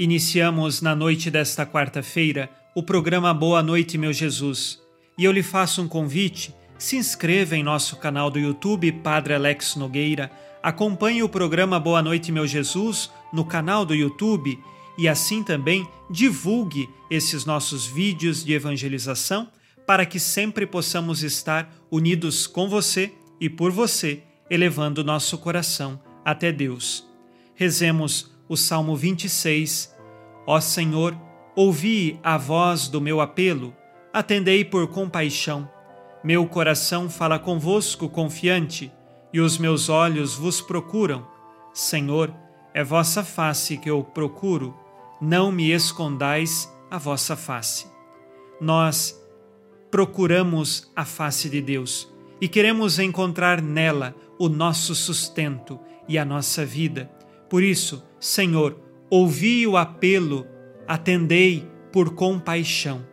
Iniciamos na noite desta quarta-feira o programa Boa Noite, meu Jesus. E eu lhe faço um convite: se inscreva em nosso canal do YouTube Padre Alex Nogueira, acompanhe o programa Boa Noite, meu Jesus no canal do YouTube e assim também divulgue esses nossos vídeos de evangelização para que sempre possamos estar unidos com você e por você, elevando nosso coração até Deus. Rezemos o Salmo 26. Ó Senhor, ouvi a voz do meu apelo atendei por compaixão. Meu coração fala convosco confiante, e os meus olhos vos procuram. Senhor, é vossa face que eu procuro, não me escondais a vossa face. Nós procuramos a face de Deus e queremos encontrar nela o nosso sustento e a nossa vida. Por isso, Senhor, ouvi o apelo, atendei por compaixão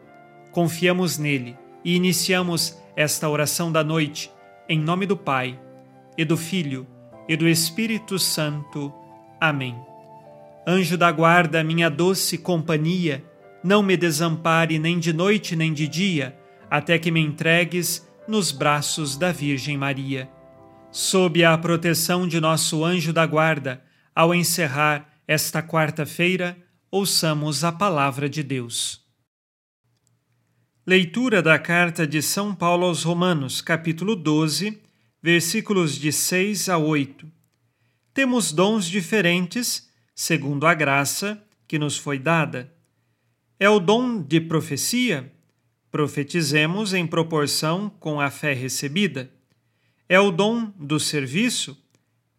confiamos nele e iniciamos esta oração da noite em nome do Pai e do Filho e do Espírito Santo. Amém. Anjo da guarda, minha doce companhia, não me desampare nem de noite nem de dia, até que me entregues nos braços da Virgem Maria. Sob a proteção de nosso anjo da guarda, ao encerrar esta quarta-feira, ouçamos a palavra de Deus. Leitura da carta de São Paulo aos Romanos, capítulo 12, versículos de 6 a 8. Temos dons diferentes, segundo a graça que nos foi dada. É o dom de profecia? Profetizemos em proporção com a fé recebida. É o dom do serviço?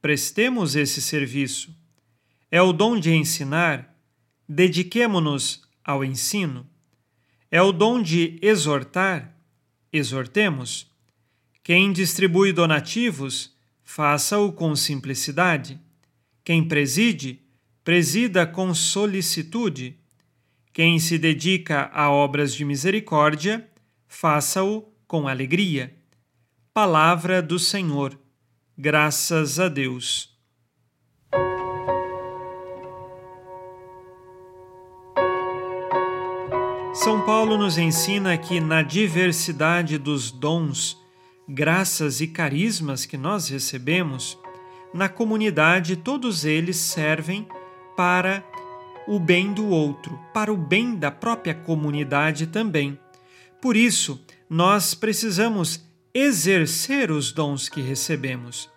Prestemos esse serviço. É o dom de ensinar? Dediquemo-nos ao ensino é o dom de exortar, exortemos. Quem distribui donativos, faça-o com simplicidade. Quem preside, presida com solicitude. Quem se dedica a obras de misericórdia, faça-o com alegria. Palavra do Senhor. Graças a Deus. São Paulo nos ensina que na diversidade dos dons, graças e carismas que nós recebemos, na comunidade todos eles servem para o bem do outro, para o bem da própria comunidade também. Por isso, nós precisamos exercer os dons que recebemos.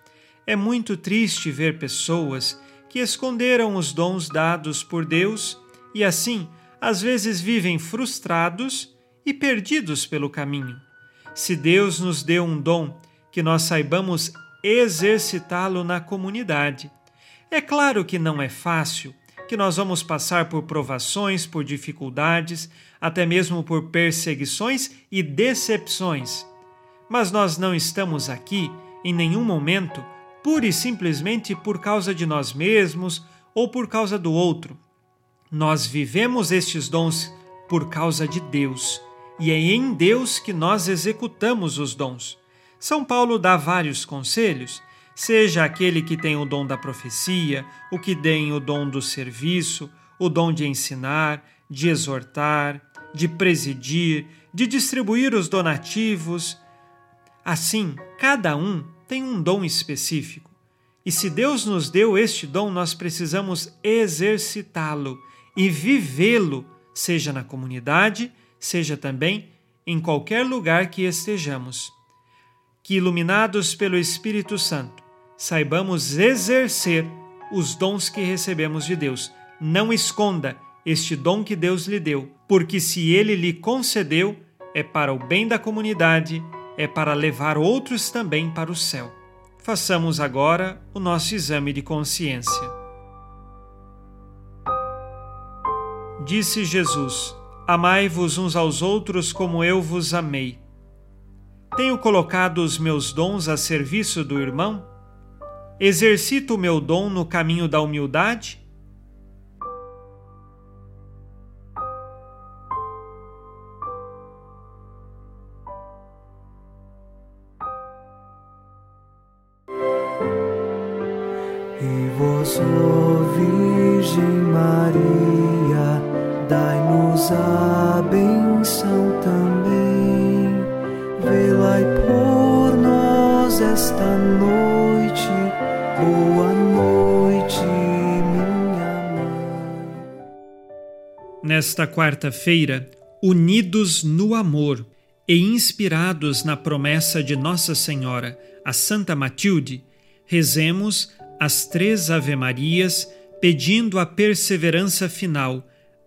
É muito triste ver pessoas que esconderam os dons dados por Deus e assim às vezes vivem frustrados e perdidos pelo caminho. Se Deus nos deu um dom, que nós saibamos exercitá-lo na comunidade. É claro que não é fácil, que nós vamos passar por provações, por dificuldades, até mesmo por perseguições e decepções. Mas nós não estamos aqui, em nenhum momento, pura e simplesmente por causa de nós mesmos ou por causa do outro. Nós vivemos estes dons por causa de Deus, e é em Deus que nós executamos os dons. São Paulo dá vários conselhos, seja aquele que tem o dom da profecia, o que tem o dom do serviço, o dom de ensinar, de exortar, de presidir, de distribuir os donativos. Assim, cada um tem um dom específico. E se Deus nos deu este dom, nós precisamos exercitá-lo e vivê-lo, seja na comunidade, seja também em qualquer lugar que estejamos. Que, iluminados pelo Espírito Santo, saibamos exercer os dons que recebemos de Deus. Não esconda este dom que Deus lhe deu, porque se ele lhe concedeu, é para o bem da comunidade, é para levar outros também para o céu. Façamos agora o nosso exame de consciência. Disse Jesus: Amai-vos uns aos outros como eu vos amei. Tenho colocado os meus dons a serviço do irmão? Exercito o meu dom no caminho da humildade? Dai-nos a benção também. Velai por nós esta noite. Boa noite, minha mãe. Nesta quarta-feira, unidos no amor e inspirados na promessa de Nossa Senhora, a Santa Matilde, rezemos as três Ave-Marias, pedindo a perseverança final